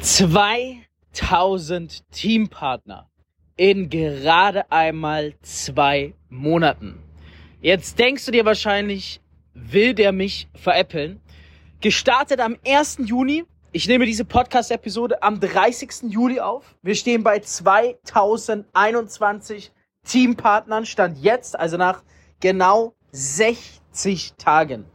2000 Teampartner in gerade einmal zwei Monaten. Jetzt denkst du dir wahrscheinlich, will der mich veräppeln? Gestartet am 1. Juni. Ich nehme diese Podcast-Episode am 30. Juli auf. Wir stehen bei 2021 Teampartnern. Stand jetzt, also nach genau 60 Tagen.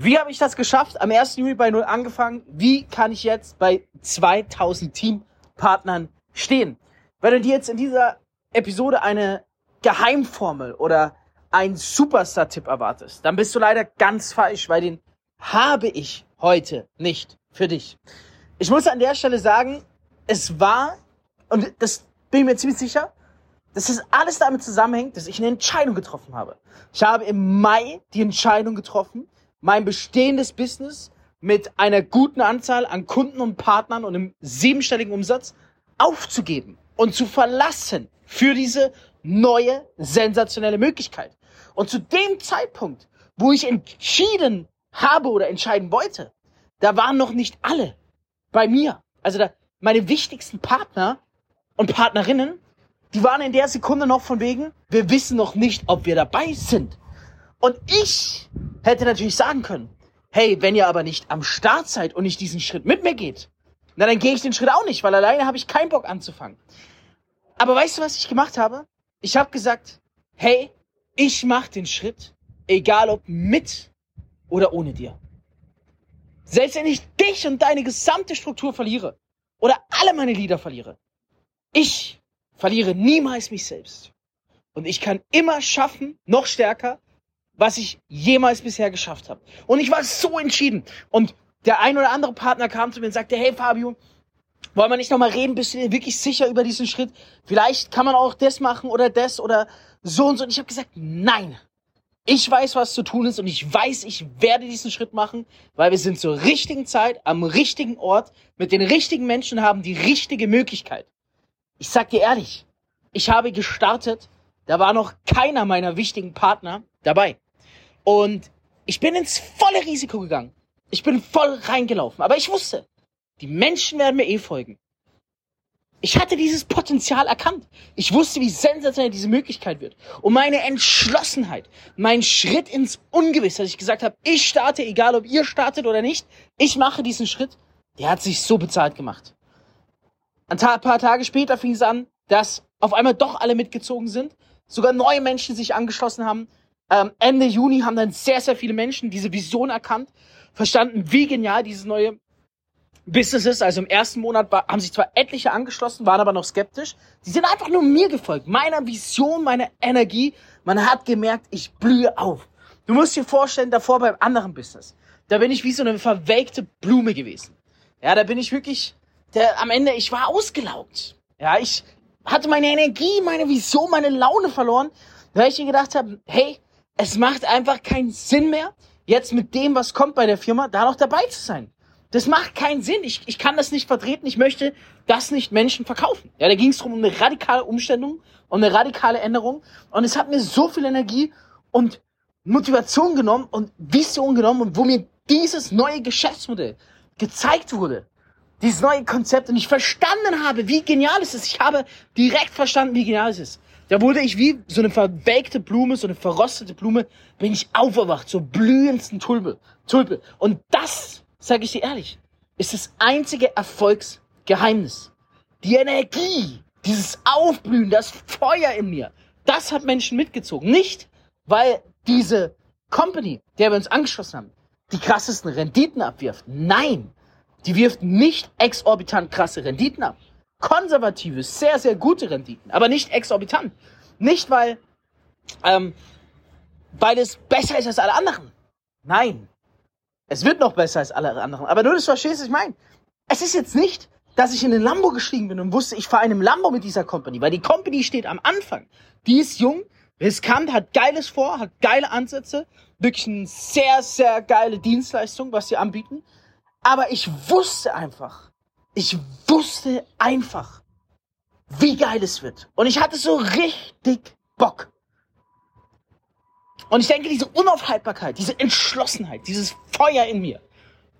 Wie habe ich das geschafft? Am 1. Juli bei Null angefangen. Wie kann ich jetzt bei 2000 Teampartnern stehen? Wenn du dir jetzt in dieser Episode eine Geheimformel oder ein Superstar-Tipp erwartest, dann bist du leider ganz falsch, weil den habe ich heute nicht für dich. Ich muss an der Stelle sagen, es war, und das bin ich mir ziemlich sicher, dass das alles damit zusammenhängt, dass ich eine Entscheidung getroffen habe. Ich habe im Mai die Entscheidung getroffen, mein bestehendes Business mit einer guten Anzahl an Kunden und Partnern und einem siebenstelligen Umsatz aufzugeben und zu verlassen für diese neue sensationelle Möglichkeit. Und zu dem Zeitpunkt, wo ich entschieden habe oder entscheiden wollte, da waren noch nicht alle bei mir. Also da, meine wichtigsten Partner und Partnerinnen, die waren in der Sekunde noch von wegen, wir wissen noch nicht, ob wir dabei sind. Und ich hätte natürlich sagen können, hey, wenn ihr aber nicht am Start seid und nicht diesen Schritt mit mir geht, na dann gehe ich den Schritt auch nicht, weil alleine habe ich keinen Bock anzufangen. Aber weißt du, was ich gemacht habe? Ich habe gesagt, hey, ich mache den Schritt, egal ob mit oder ohne dir. Selbst wenn ich dich und deine gesamte Struktur verliere oder alle meine Lieder verliere, ich verliere niemals mich selbst. Und ich kann immer schaffen, noch stärker, was ich jemals bisher geschafft habe. Und ich war so entschieden. Und der ein oder andere Partner kam zu mir und sagte, hey Fabio, wollen wir nicht nochmal reden? Bist du dir wirklich sicher über diesen Schritt? Vielleicht kann man auch das machen oder das oder so und so. Und ich habe gesagt, nein. Ich weiß, was zu tun ist und ich weiß, ich werde diesen Schritt machen, weil wir sind zur richtigen Zeit, am richtigen Ort, mit den richtigen Menschen haben die richtige Möglichkeit. Ich sag dir ehrlich, ich habe gestartet, da war noch keiner meiner wichtigen Partner dabei. Und ich bin ins volle Risiko gegangen. Ich bin voll reingelaufen. Aber ich wusste, die Menschen werden mir eh folgen. Ich hatte dieses Potenzial erkannt. Ich wusste, wie sensationell diese Möglichkeit wird. Und meine Entschlossenheit, mein Schritt ins Ungewisse, dass ich gesagt habe, ich starte, egal ob ihr startet oder nicht, ich mache diesen Schritt, der hat sich so bezahlt gemacht. Ein paar Tage später fing es an, dass auf einmal doch alle mitgezogen sind, sogar neue Menschen sich angeschlossen haben ähm, Ende Juni haben dann sehr, sehr viele Menschen diese Vision erkannt, verstanden, wie genial dieses neue Business ist. Also im ersten Monat war, haben sich zwar etliche angeschlossen, waren aber noch skeptisch. Sie sind einfach nur mir gefolgt, meiner Vision, meiner Energie. Man hat gemerkt, ich blühe auf. Du musst dir vorstellen, davor beim anderen Business, da bin ich wie so eine verwelkte Blume gewesen. Ja, da bin ich wirklich, der, am Ende, ich war ausgelaugt. Ja, ich hatte meine Energie, meine Vision, meine Laune verloren, weil ich mir gedacht habe, hey, es macht einfach keinen Sinn mehr, jetzt mit dem, was kommt bei der Firma, da noch dabei zu sein. Das macht keinen Sinn. Ich, ich kann das nicht vertreten. Ich möchte das nicht Menschen verkaufen. Ja, da ging es darum, um eine radikale Umstellung, um eine radikale Änderung. Und es hat mir so viel Energie und Motivation genommen und Vision genommen und wo mir dieses neue Geschäftsmodell gezeigt wurde, dieses neue Konzept und ich verstanden habe, wie genial es ist. Ich habe direkt verstanden, wie genial es ist. Da wurde ich wie so eine verwelkte Blume, so eine verrostete Blume, bin ich aufgewacht zur blühendsten Tulpe. Tulpe. Und das, sage ich dir ehrlich, ist das einzige Erfolgsgeheimnis. Die Energie, dieses Aufblühen, das Feuer in mir, das hat Menschen mitgezogen. Nicht, weil diese Company, der wir uns angeschlossen haben, die krassesten Renditen abwirft. Nein, die wirft nicht exorbitant krasse Renditen ab konservative, sehr, sehr gute Renditen, aber nicht exorbitant. Nicht, weil, ähm, weil es besser ist als alle anderen. Nein. Es wird noch besser als alle anderen. Aber nur, dass du verstehst, was ich meine. Es ist jetzt nicht, dass ich in den Lambo gestiegen bin und wusste, ich fahre einem Lambo mit dieser Company, weil die Company steht am Anfang. Die ist jung, riskant, hat geiles vor, hat geile Ansätze, wirklich eine sehr, sehr geile Dienstleistung, was sie anbieten. Aber ich wusste einfach, ich wusste einfach, wie geil es wird. Und ich hatte so richtig Bock. Und ich denke, diese Unaufhaltbarkeit, diese Entschlossenheit, dieses Feuer in mir,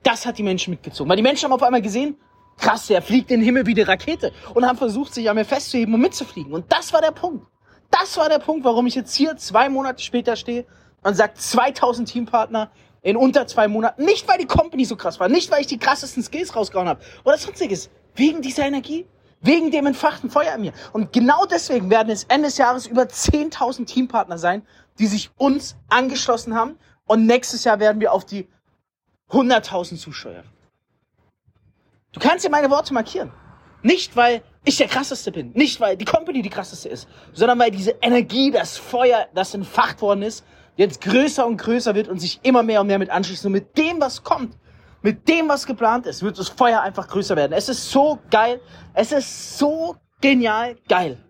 das hat die Menschen mitgezogen. Weil die Menschen haben auf einmal gesehen, krass, der fliegt in den Himmel wie die Rakete und haben versucht, sich an mir festzuheben und mitzufliegen. Und das war der Punkt. Das war der Punkt, warum ich jetzt hier zwei Monate später stehe und sage 2000 Teampartner in unter zwei Monaten. Nicht, weil die Company so krass war, nicht, weil ich die krassesten Skills rausgehauen habe oder sonstiges. Wegen dieser Energie, wegen dem entfachten Feuer in mir. Und genau deswegen werden es Ende des Jahres über 10.000 Teampartner sein, die sich uns angeschlossen haben. Und nächstes Jahr werden wir auf die 100.000 Zuschauer. Du kannst dir meine Worte markieren. Nicht, weil ich der krasseste bin, nicht weil die Company die krasseste ist, sondern weil diese Energie, das Feuer, das entfacht worden ist, jetzt größer und größer wird und sich immer mehr und mehr mit anschließt. Und mit dem, was kommt, mit dem, was geplant ist, wird das Feuer einfach größer werden. Es ist so geil. Es ist so genial geil.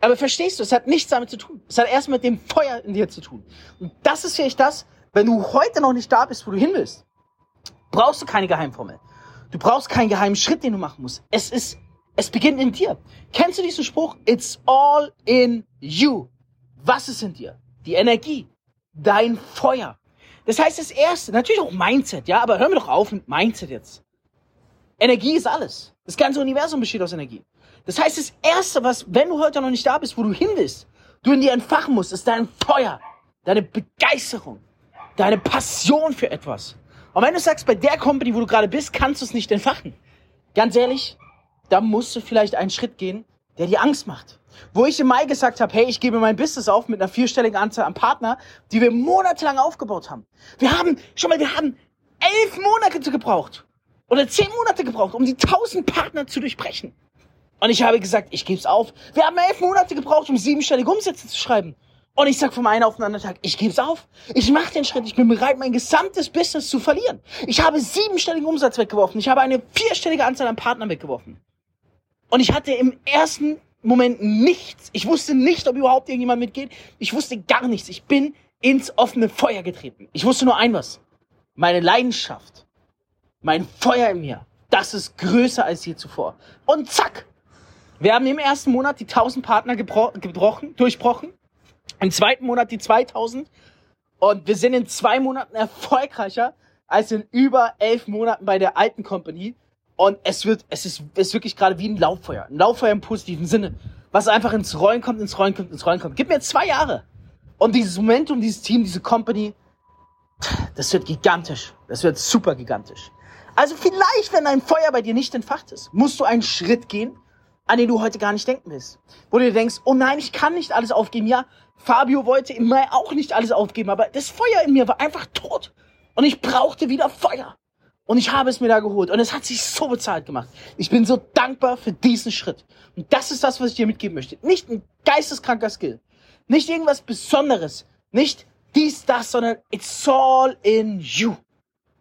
Aber verstehst du, es hat nichts damit zu tun. Es hat erst mit dem Feuer in dir zu tun. Und das ist vielleicht das, wenn du heute noch nicht da bist, wo du hin willst, brauchst du keine Geheimformel. Du brauchst keinen geheimen Schritt, den du machen musst. Es ist, es beginnt in dir. Kennst du diesen Spruch? It's all in you. Was ist in dir? Die Energie. Dein Feuer. Das heißt, das erste, natürlich auch Mindset, ja, aber hör mir doch auf mit Mindset jetzt. Energie ist alles. Das ganze Universum besteht aus Energie. Das heißt, das Erste, was, wenn du heute noch nicht da bist, wo du hin willst, du in dir entfachen musst, ist dein Feuer, deine Begeisterung, deine Passion für etwas. Und wenn du sagst, bei der Company, wo du gerade bist, kannst du es nicht entfachen. Ganz ehrlich, da musst du vielleicht einen Schritt gehen, der dir Angst macht. Wo ich im Mai gesagt habe, hey, ich gebe mein Business auf mit einer vierstelligen Anzahl an Partner, die wir monatelang aufgebaut haben. Wir haben, schon mal, wir haben elf Monate gebraucht. Oder zehn Monate gebraucht, um die tausend Partner zu durchbrechen. Und ich habe gesagt, ich gebe es auf. Wir haben elf Monate gebraucht, um siebenstellige Umsätze zu schreiben. Und ich sag vom einen auf den anderen Tag, ich gebe es auf. Ich mache den Schritt. Ich bin bereit, mein gesamtes Business zu verlieren. Ich habe siebenstelligen Umsatz weggeworfen. Ich habe eine vierstellige Anzahl an Partnern weggeworfen. Und ich hatte im ersten Moment nichts. Ich wusste nicht, ob überhaupt irgendjemand mitgeht. Ich wusste gar nichts. Ich bin ins offene Feuer getreten. Ich wusste nur ein was. Meine Leidenschaft, mein Feuer in mir, das ist größer als je zuvor. Und zack, wir haben im ersten Monat die 1000 Partner gebrochen, durchbrochen. Im zweiten Monat die 2000. Und wir sind in zwei Monaten erfolgreicher als in über elf Monaten bei der alten Company. Und es wird, es ist, es ist wirklich gerade wie ein Lauffeuer. Ein Lauffeuer im positiven Sinne. Was einfach ins Rollen kommt, ins Rollen kommt, ins Rollen kommt. Gib mir zwei Jahre. Und dieses Momentum, dieses Team, diese Company, das wird gigantisch. Das wird super gigantisch. Also vielleicht, wenn ein Feuer bei dir nicht entfacht ist, musst du einen Schritt gehen, an den du heute gar nicht denken willst. Wo du dir denkst, oh nein, ich kann nicht alles aufgeben. Ja, Fabio wollte im Mai auch nicht alles aufgeben, aber das Feuer in mir war einfach tot. Und ich brauchte wieder Feuer. Und ich habe es mir da geholt. Und es hat sich so bezahlt gemacht. Ich bin so dankbar für diesen Schritt. Und das ist das, was ich dir mitgeben möchte. Nicht ein geisteskranker Skill. Nicht irgendwas Besonderes. Nicht dies, das, sondern it's all in you.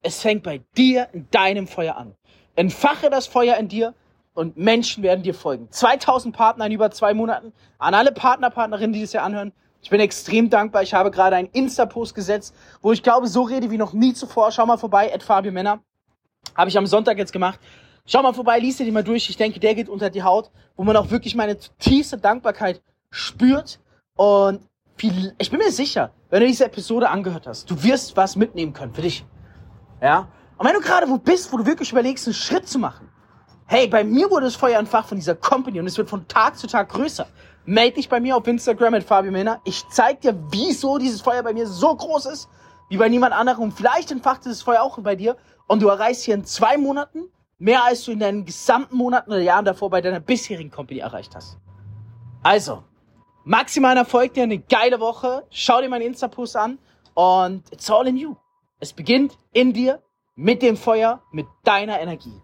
Es fängt bei dir in deinem Feuer an. Entfache das Feuer in dir und Menschen werden dir folgen. 2000 Partner in über zwei Monaten. An alle Partner, Partnerinnen, die das hier anhören. Ich bin extrem dankbar. Ich habe gerade einen Insta-Post gesetzt, wo ich glaube, so rede wie noch nie zuvor. Schau mal vorbei, at Fabio Männer. Habe ich am Sonntag jetzt gemacht. Schau mal vorbei, liest dir die mal durch. Ich denke, der geht unter die Haut, wo man auch wirklich meine tiefste Dankbarkeit spürt. Und viel, ich bin mir sicher, wenn du diese Episode angehört hast, du wirst was mitnehmen können für dich. Ja? Und wenn du gerade wo bist, wo du wirklich überlegst, einen Schritt zu machen, Hey, bei mir wurde das Feuer entfacht von dieser Company und es wird von Tag zu Tag größer. Meld dich bei mir auf Instagram mit Fabio Männer. Ich zeig dir, wieso dieses Feuer bei mir so groß ist, wie bei niemand anderem. Und vielleicht entfacht dieses Feuer auch bei dir und du erreichst hier in zwei Monaten mehr, als du in deinen gesamten Monaten oder Jahren davor bei deiner bisherigen Company erreicht hast. Also, maximalen Erfolg dir, eine geile Woche. Schau dir meinen Insta-Post an und it's all in you. Es beginnt in dir, mit dem Feuer, mit deiner Energie.